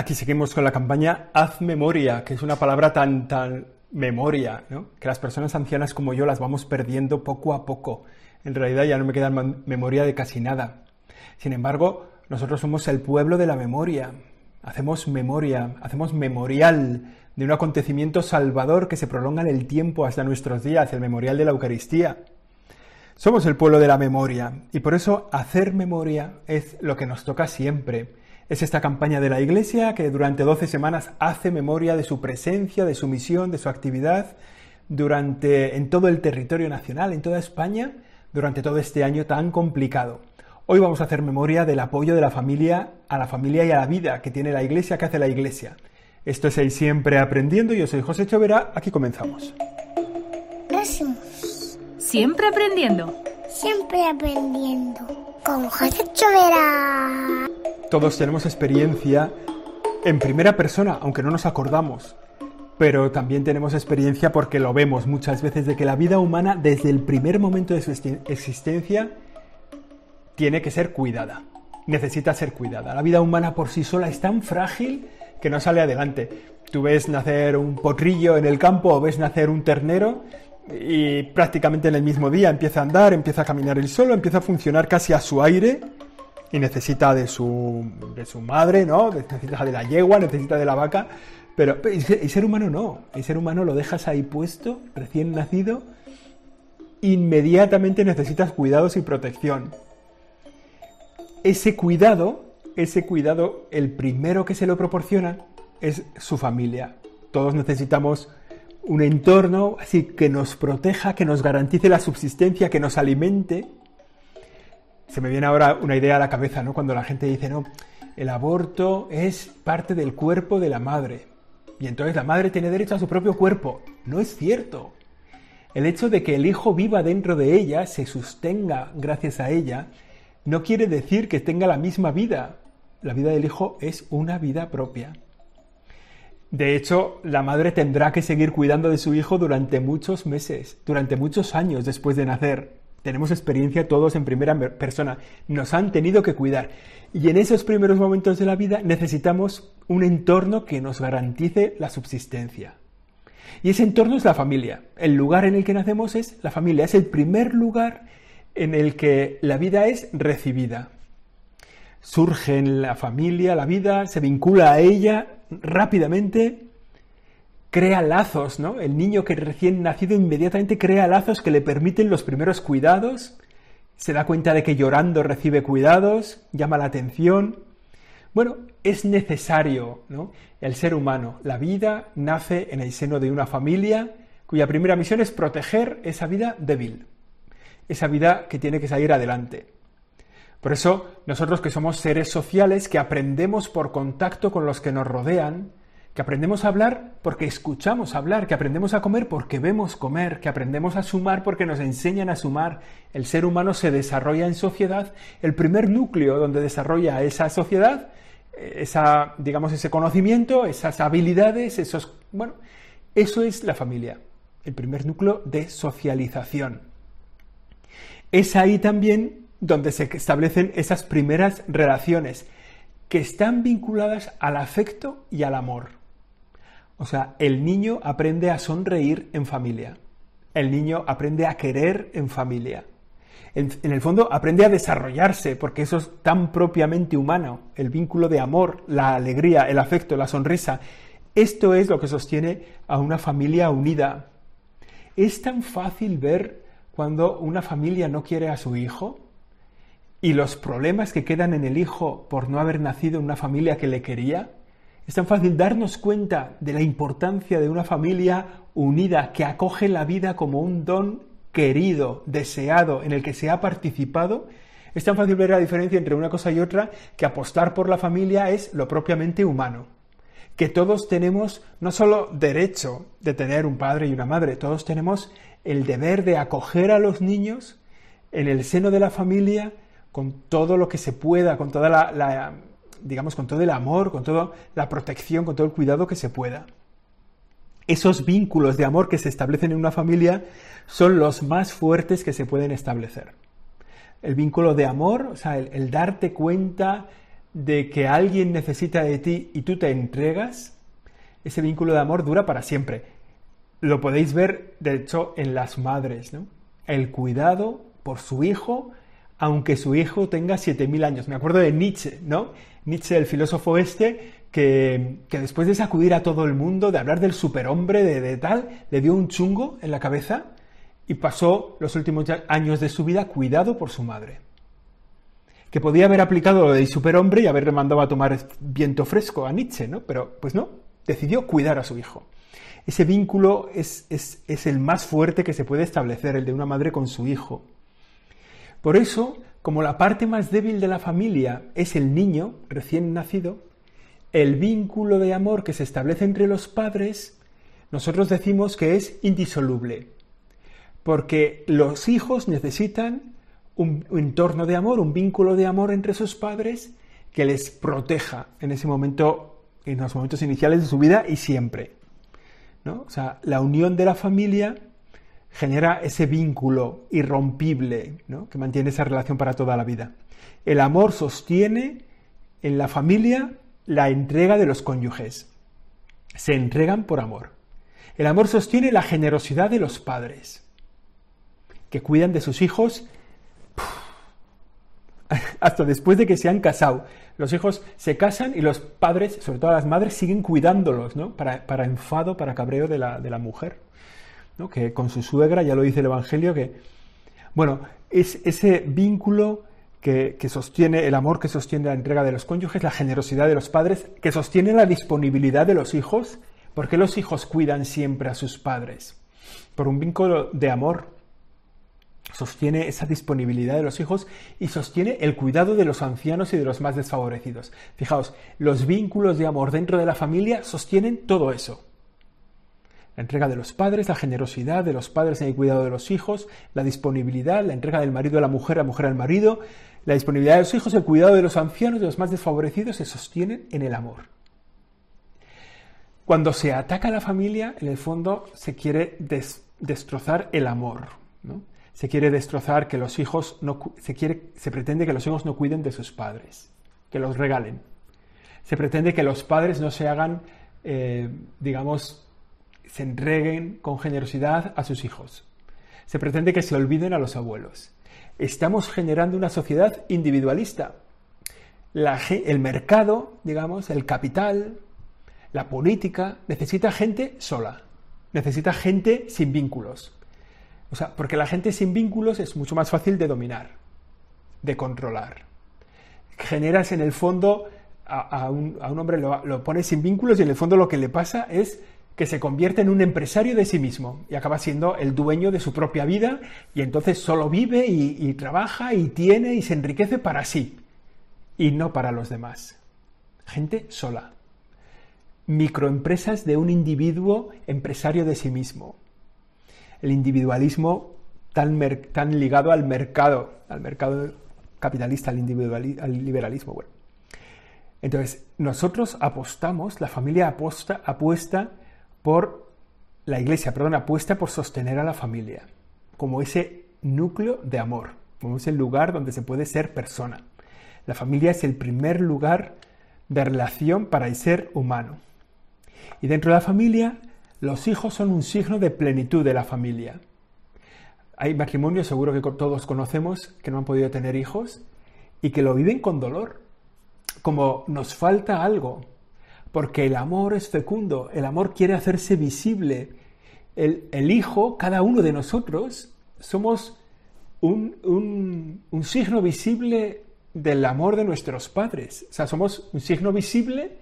Aquí seguimos con la campaña Haz memoria, que es una palabra tan, tan memoria, ¿no? que las personas ancianas como yo las vamos perdiendo poco a poco. En realidad ya no me queda memoria de casi nada. Sin embargo, nosotros somos el pueblo de la memoria. Hacemos memoria, hacemos memorial de un acontecimiento salvador que se prolonga en el tiempo hasta nuestros días, el memorial de la Eucaristía. Somos el pueblo de la memoria y por eso hacer memoria es lo que nos toca siempre es esta campaña de la Iglesia que durante 12 semanas hace memoria de su presencia, de su misión, de su actividad durante, en todo el territorio nacional, en toda España, durante todo este año tan complicado. Hoy vamos a hacer memoria del apoyo de la familia a la familia y a la vida que tiene la Iglesia, que hace la Iglesia. Esto es el Siempre Aprendiendo. Yo soy José Chovera. Aquí comenzamos. Siempre aprendiendo. Siempre aprendiendo. Con José Chovera. Todos tenemos experiencia en primera persona, aunque no nos acordamos, pero también tenemos experiencia porque lo vemos muchas veces de que la vida humana desde el primer momento de su existencia tiene que ser cuidada, necesita ser cuidada. La vida humana por sí sola es tan frágil que no sale adelante. Tú ves nacer un potrillo en el campo o ves nacer un ternero y prácticamente en el mismo día empieza a andar, empieza a caminar el solo, empieza a funcionar casi a su aire y necesita de su, de su madre, ¿no? Necesita de la yegua, necesita de la vaca, pero el ser humano no, el ser humano lo dejas ahí puesto, recién nacido, inmediatamente necesitas cuidados y protección. Ese cuidado, ese cuidado, el primero que se lo proporciona es su familia. Todos necesitamos un entorno así que nos proteja, que nos garantice la subsistencia, que nos alimente, se me viene ahora una idea a la cabeza, ¿no? Cuando la gente dice, no, el aborto es parte del cuerpo de la madre. Y entonces la madre tiene derecho a su propio cuerpo. No es cierto. El hecho de que el hijo viva dentro de ella, se sostenga gracias a ella, no quiere decir que tenga la misma vida. La vida del hijo es una vida propia. De hecho, la madre tendrá que seguir cuidando de su hijo durante muchos meses, durante muchos años después de nacer. Tenemos experiencia todos en primera persona. Nos han tenido que cuidar. Y en esos primeros momentos de la vida necesitamos un entorno que nos garantice la subsistencia. Y ese entorno es la familia. El lugar en el que nacemos es la familia. Es el primer lugar en el que la vida es recibida. Surge en la familia, la vida se vincula a ella rápidamente crea lazos, ¿no? El niño que recién nacido inmediatamente crea lazos que le permiten los primeros cuidados, se da cuenta de que llorando recibe cuidados, llama la atención. Bueno, es necesario, ¿no? El ser humano, la vida nace en el seno de una familia cuya primera misión es proteger esa vida débil, esa vida que tiene que salir adelante. Por eso, nosotros que somos seres sociales, que aprendemos por contacto con los que nos rodean, que aprendemos a hablar porque escuchamos hablar, que aprendemos a comer porque vemos comer, que aprendemos a sumar porque nos enseñan a sumar. El ser humano se desarrolla en sociedad. El primer núcleo donde desarrolla esa sociedad, eh, esa, digamos, ese conocimiento, esas habilidades, esos, bueno, eso es la familia, el primer núcleo de socialización. Es ahí también donde se establecen esas primeras relaciones que están vinculadas al afecto y al amor. O sea, el niño aprende a sonreír en familia. El niño aprende a querer en familia. En, el fondo aprende a desarrollarse, porque eso es tan propiamente humano, el vínculo de amor, la alegría, el afecto, la sonrisa. Esto es lo que sostiene a una familia unida. Es tan fácil ver cuando una familia no quiere a su hijo y los problemas que quedan en el hijo por no haber nacido en una familia que le quería. Es tan fácil darnos cuenta de la importancia de una familia unida que acoge la vida como un don querido, deseado, en el que se ha participado. Es tan fácil ver la diferencia entre una cosa y otra que apostar por la familia es lo propiamente humano. Que todos tenemos no solo derecho de tener un padre y una madre, todos tenemos el deber de acoger a los niños en el seno de la familia con todo lo que se pueda, con toda la, la digamos, con todo el amor, con toda la protección, con todo el cuidado que se pueda. Esos vínculos de amor que se establecen en una familia son los más fuertes que se pueden establecer. El vínculo de amor, o sea, el, darte cuenta de que alguien necesita de ti y tú te entregas, ese vínculo de amor dura para siempre. Lo podéis ver, de hecho, en las madres, ¿no? El cuidado por su hijo, aunque su hijo tenga 7.000 años. Me acuerdo de Nietzsche, ¿no? Nietzsche, el filósofo este, que, después de sacudir a todo el mundo, de hablar del superhombre, de, de tal, le dio un chungo en la cabeza y pasó los últimos años de su vida cuidado por su madre. Que podía haber aplicado lo del superhombre y haberle mandado a tomar viento fresco a Nietzsche, ¿no? Pero pues no, decidió cuidar a su hijo. Ese vínculo es, es, es el más fuerte que se puede establecer, el de una madre con su hijo. Por eso, como la parte más débil de la familia es el niño recién nacido, el vínculo de amor que se establece entre los padres, nosotros decimos que es indisoluble, porque los hijos necesitan un entorno de amor, un vínculo de amor entre sus padres que les proteja en ese momento, en los momentos iniciales de su vida y siempre. ¿no? O sea, la unión de la familia genera ese vínculo irrompible ¿no? que mantiene esa relación para toda la vida. El amor sostiene en la familia la entrega de los cónyuges. Se entregan por amor. El amor sostiene la generosidad de los padres, que cuidan de sus hijos hasta después de que se han casado. Los hijos se casan y los padres, sobre todo las madres, siguen cuidándolos, ¿no? Para, enfado, para cabreo de la, de la mujer. Que con su suegra, ya lo dice el Evangelio, que, bueno, es ese vínculo que, sostiene el amor que sostiene la entrega de los cónyuges, la generosidad de los padres, que sostiene la disponibilidad de los hijos. porque los hijos cuidan siempre a sus padres? Por un vínculo de amor. Sostiene esa disponibilidad de los hijos y sostiene el cuidado de los ancianos y de los más desfavorecidos. Fijaos, los vínculos de amor dentro de la familia sostienen todo eso. La entrega de los padres, la generosidad de los padres en el cuidado de los hijos, la disponibilidad, la entrega del marido a la mujer, la mujer al marido, la disponibilidad de los hijos, el cuidado de los ancianos, de los más desfavorecidos, se sostienen en el amor. Cuando se ataca a la familia, en el fondo se quiere destrozar el amor. Se quiere destrozar que los hijos no se, quiere, se pretende que los hijos no cuiden de sus padres, que los regalen. Se pretende que los padres no se hagan, eh, digamos, se entreguen con generosidad a sus hijos. Se pretende que se olviden a los abuelos estamos generando una sociedad individualista. el mercado, digamos, el capital, la política, necesita gente sola, necesita gente sin vínculos. O sea, porque la gente sin vínculos es mucho más fácil de dominar, de controlar. Generas en el fondo a, un, hombre, lo, lo pones sin vínculos y en el fondo lo que le pasa es que se convierte en un empresario de sí mismo y acaba siendo el dueño de su propia vida y entonces solo vive y, trabaja y tiene y se enriquece para sí y no para los demás. Gente sola. Microempresas de un individuo empresario de sí mismo. El individualismo tan, tan ligado al mercado, al mercado capitalista, al, al liberalismo. Bueno. Entonces, nosotros apostamos, la familia apuesta, apuesta por la iglesia, perdón, apuesta por sostener a la familia como ese núcleo de amor, como ese lugar donde se puede ser persona. La familia es el primer lugar de relación para el ser humano. Y dentro de la familia, los hijos son un signo de plenitud de la familia. Hay matrimonios, seguro que todos conocemos, que no han podido tener hijos y que lo viven con dolor, como nos falta algo, porque el amor es fecundo, el amor quiere hacerse visible. El, Hijo, cada uno de nosotros, somos un, signo visible del amor de nuestros padres. O sea, somos un signo visible,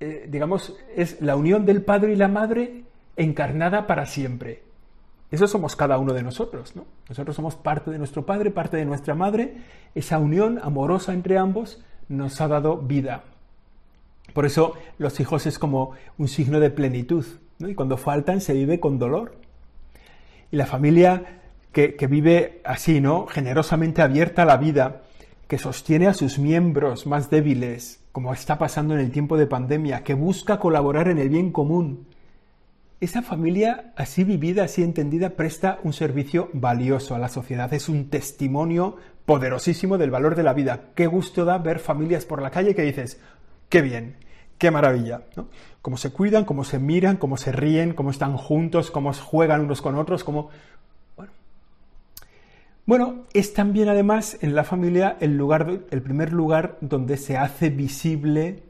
eh, digamos, es la unión del Padre y la Madre encarnada para siempre. Eso somos cada uno de nosotros, ¿no? Nosotros somos parte de nuestro Padre, parte de nuestra Madre. Esa unión amorosa entre ambos nos ha dado vida. Por eso los hijos es como un signo de plenitud, y cuando faltan se vive con dolor. Y la familia que, que vive así, ¿no? generosamente abierta a la vida, que sostiene a sus miembros más débiles, como está pasando en el tiempo de pandemia, que busca colaborar en el bien común, esa familia así vivida, así entendida, presta un servicio valioso a la sociedad. Es un testimonio poderosísimo del valor de la vida. Qué gusto da ver familias por la calle que dices, qué bien, qué maravilla. ¿no? Cómo se cuidan, cómo se miran, cómo se ríen, cómo están juntos, cómo juegan unos con otros, cómo... Bueno. bueno, es también además en la familia el, lugar, el primer lugar donde se hace visible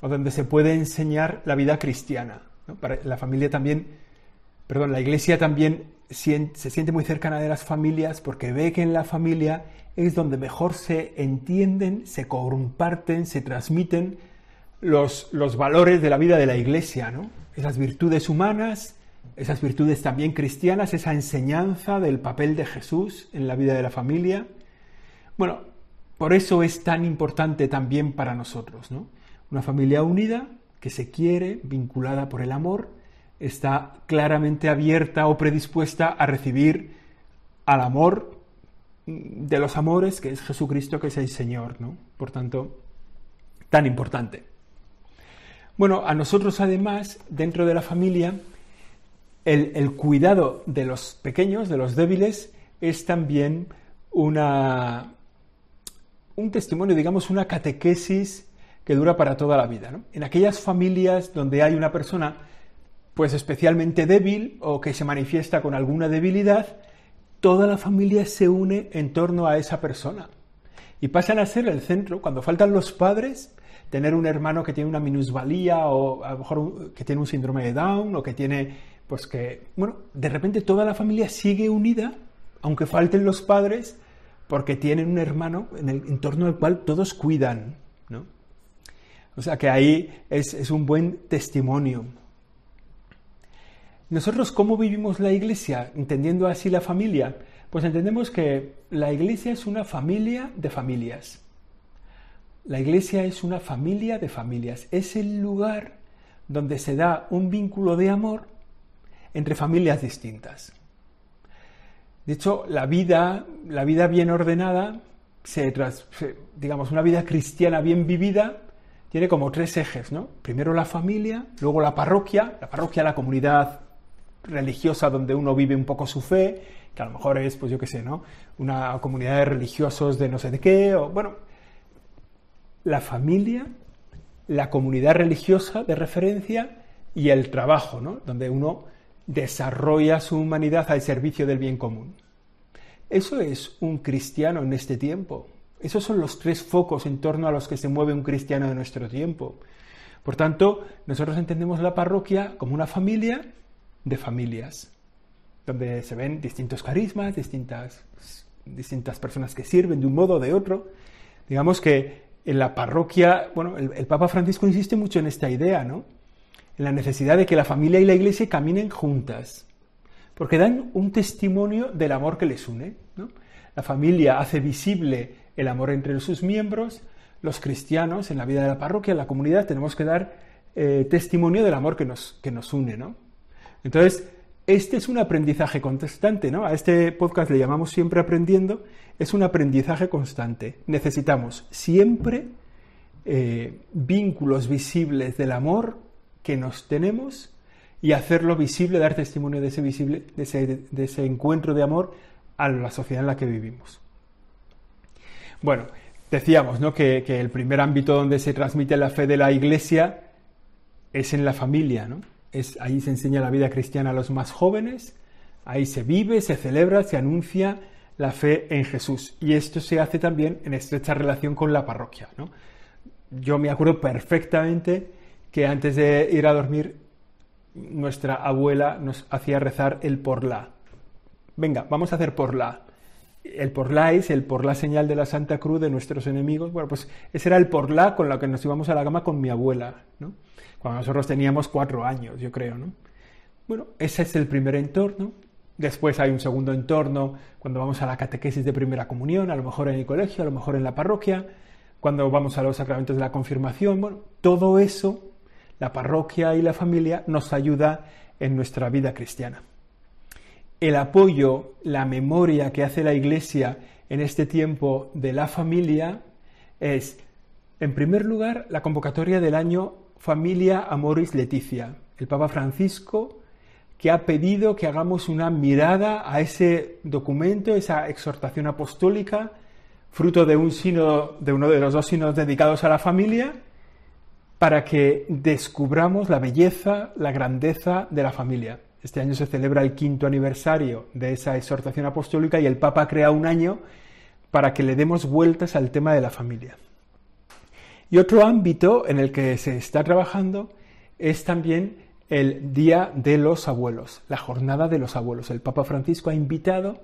o donde se puede enseñar la vida cristiana. Para la familia también, perdón, la iglesia también se siente muy cercana de las familias porque ve que en la familia es donde mejor se entienden, se comparten, se transmiten los, los valores de la vida de la iglesia, ¿no? Esas virtudes humanas, esas virtudes también cristianas, esa enseñanza del papel de Jesús en la vida de la familia. Bueno, por eso es tan importante también para nosotros, ¿no? Una familia unida que se quiere, vinculada por el amor, está claramente abierta o predispuesta a recibir al amor de los amores, que es Jesucristo, que es el Señor, ¿no? Por tanto, tan importante. Bueno, a nosotros además, dentro de la familia, el, cuidado de los pequeños, de los débiles, es también una, un testimonio, digamos, una catequesis que dura para toda la vida. En aquellas familias donde hay una persona pues especialmente débil o que se manifiesta con alguna debilidad, toda la familia se une en torno a esa persona y pasan a ser el centro. Cuando faltan los padres, tener un hermano que tiene una minusvalía o a lo mejor que tiene un síndrome de Down o que tiene, pues que, bueno, de repente toda la familia sigue unida, aunque falten los padres, porque tienen un hermano en el entorno al cual todos cuidan, ¿no? O sea que ahí es, un buen testimonio. Nosotros, ¿cómo vivimos la iglesia? Entendiendo así la familia. Pues entendemos que la iglesia es una familia de familias. La iglesia es una familia de familias. Es el lugar donde se da un vínculo de amor entre familias distintas. De hecho, la vida, la vida bien ordenada, se, digamos, una vida cristiana bien vivida, tiene como tres ejes, ¿no? Primero la familia, luego la parroquia, la parroquia, la comunidad religiosa donde uno vive un poco su fe, que a lo mejor es, pues yo qué sé, ¿no? Una comunidad de religiosos de no sé de qué, o bueno, la familia, la comunidad religiosa de referencia y el trabajo, ¿no? Donde uno desarrolla su humanidad al servicio del bien común. Eso es un cristiano en este tiempo. Esos son los tres focos en torno a los que se mueve un cristiano de nuestro tiempo. Por tanto, nosotros entendemos la parroquia como una familia de familias, donde se ven distintos carismas, distintas, distintas personas que sirven de un modo o de otro. Digamos que en la parroquia, bueno, el, Papa Francisco insiste mucho en esta idea, ¿no? En la necesidad de que la familia y la iglesia caminen juntas, porque dan un testimonio del amor que les une, ¿no? La familia hace visible el amor entre sus miembros, los cristianos en la vida de la parroquia, en la comunidad, tenemos que dar eh, testimonio del amor que nos, que nos une, ¿no? Entonces, este es un aprendizaje constante, ¿no? A este podcast le llamamos siempre aprendiendo, es un aprendizaje constante. Necesitamos siempre eh, vínculos visibles del amor que nos tenemos y hacerlo visible, dar testimonio de ese, visible, de ese, de ese encuentro de amor a la sociedad en la que vivimos. Bueno, decíamos ¿no? que, el primer ámbito donde se transmite la fe de la Iglesia es en la familia, ¿no? Ahí se enseña la vida cristiana a los más jóvenes, ahí se vive, se celebra, se anuncia la fe en Jesús. Y esto se hace también en estrecha relación con la parroquia. ¿no? Yo me acuerdo perfectamente que antes de ir a dormir, nuestra abuela nos hacía rezar el por la. Venga, vamos a hacer por la el porlá es el por la señal de la Santa Cruz de nuestros enemigos. Bueno, pues ese era el porlá con lo que nos íbamos a la cama con mi abuela, ¿no? Cuando nosotros teníamos cuatro años, yo creo, ¿no? Bueno, ese es el primer entorno. Después hay un segundo entorno cuando vamos a la catequesis de primera comunión, a lo mejor en el colegio, a lo mejor en la parroquia, cuando vamos a los sacramentos de la confirmación. Bueno, todo eso, la parroquia y la familia nos ayuda en nuestra vida cristiana el apoyo, la memoria que hace la Iglesia en este tiempo de la familia es, en primer lugar, la convocatoria del año Familia Amoris Leticia. El Papa Francisco que ha pedido que hagamos una mirada a ese documento, esa exhortación apostólica, fruto de un de uno de los dos sínodos dedicados a la familia, para que descubramos la belleza, la grandeza de la familia. Este año se celebra el quinto aniversario de esa exhortación apostólica y el Papa crea un año para que le demos vueltas al tema de la familia. Y otro ámbito en el que se está trabajando es también el Día de los Abuelos, la Jornada de los Abuelos. El Papa Francisco ha invitado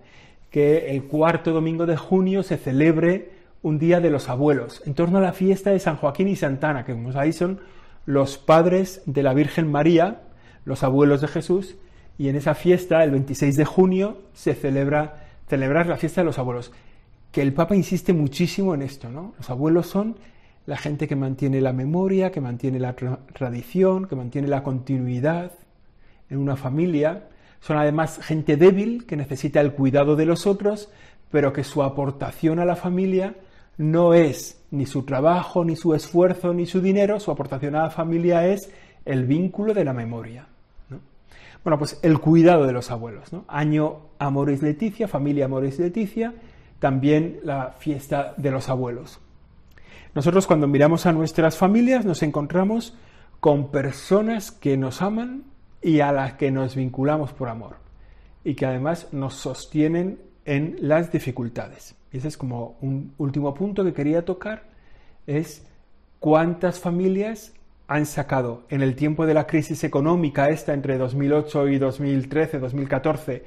que el cuarto domingo de junio se celebre un Día de los Abuelos, en torno a la fiesta de San Joaquín y Santana, que como sabéis son los padres de la Virgen María, los abuelos de Jesús, y en esa fiesta, el 26 de junio, se celebra celebrar la fiesta de los abuelos. Que el Papa insiste muchísimo en esto, ¿no? Los abuelos son la gente que mantiene la memoria, que mantiene la tradición, que mantiene la continuidad en una familia. Son además gente débil que necesita el cuidado de los otros, pero que su aportación a la familia no es ni su trabajo, ni su esfuerzo, ni su dinero, su aportación a la familia es el vínculo de la memoria. Bueno, pues el cuidado de los abuelos. ¿no? Año Amoris Leticia, familia Amoris Leticia, también la fiesta de los abuelos. Nosotros cuando miramos a nuestras familias nos encontramos con personas que nos aman y a las que nos vinculamos por amor y que además nos sostienen en las dificultades. Y ese es como un último punto que quería tocar, es cuántas familias han sacado en el tiempo de la crisis económica esta entre 2008 y 2013, 2014,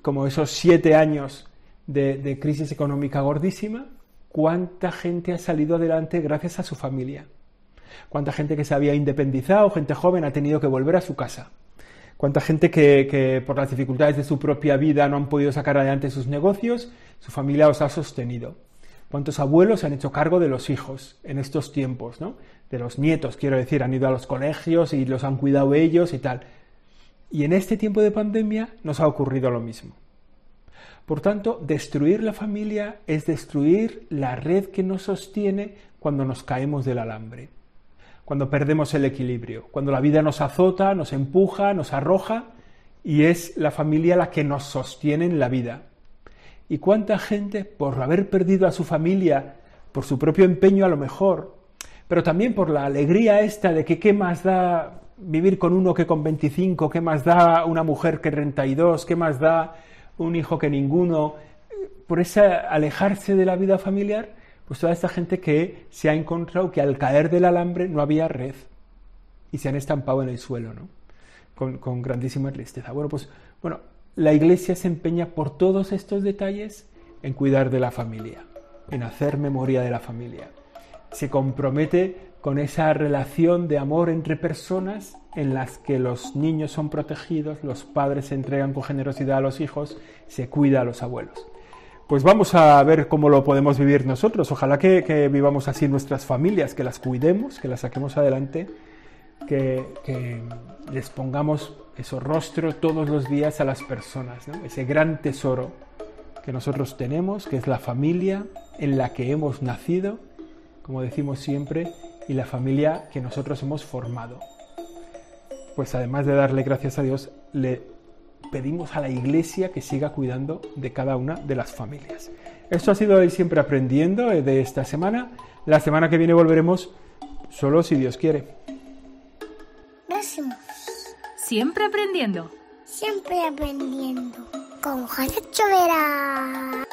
como esos siete años de, crisis económica gordísima, cuánta gente ha salido adelante gracias a su familia. Cuánta gente que se había independizado, gente joven, ha tenido que volver a su casa. Cuánta gente que, por las dificultades de su propia vida no han podido sacar adelante sus negocios, su familia os ha sostenido. Cuántos abuelos se han hecho cargo de los hijos en estos tiempos, ¿no? De los nietos, quiero decir, han ido a los colegios y los han cuidado ellos y tal. Y en este tiempo de pandemia nos ha ocurrido lo mismo. Por tanto, destruir la familia es destruir la red que nos sostiene cuando nos caemos del alambre, cuando perdemos el equilibrio, cuando la vida nos azota, nos empuja, nos arroja y es la familia la que nos sostiene en la vida. ¿Y cuánta gente, por haber perdido a su familia, por su propio empeño a lo mejor, pero también por la alegría esta de que qué más da vivir con uno que con 25, qué más da una mujer que 32, qué más da un hijo que ninguno, por ese alejarse de la vida familiar, pues toda esta gente que se ha encontrado que al caer del alambre no había red y se han estampado en el suelo, ¿no? Con, con grandísima tristeza. Bueno, pues bueno, la Iglesia se empeña por todos estos detalles en cuidar de la familia, en hacer memoria de la familia. Se compromete con esa relación de amor entre personas en las que los niños son protegidos, los padres se entregan con generosidad a los hijos, se cuida a los abuelos. Pues vamos a ver cómo lo podemos vivir nosotros. Ojalá que, vivamos así nuestras familias, que las cuidemos, que las saquemos adelante, que, les pongamos esos rostro todos los días a las personas, ese gran tesoro que nosotros tenemos, que es la familia en la que hemos nacido, como decimos siempre, y la familia que nosotros hemos formado. Pues además de darle gracias a Dios, le pedimos a la Iglesia que siga cuidando de cada una de las familias. Esto ha sido el siempre aprendiendo eh, de esta semana. La semana que viene volveremos solo si Dios quiere. Siempre aprendiendo. Siempre aprendiendo. Con José Chovera.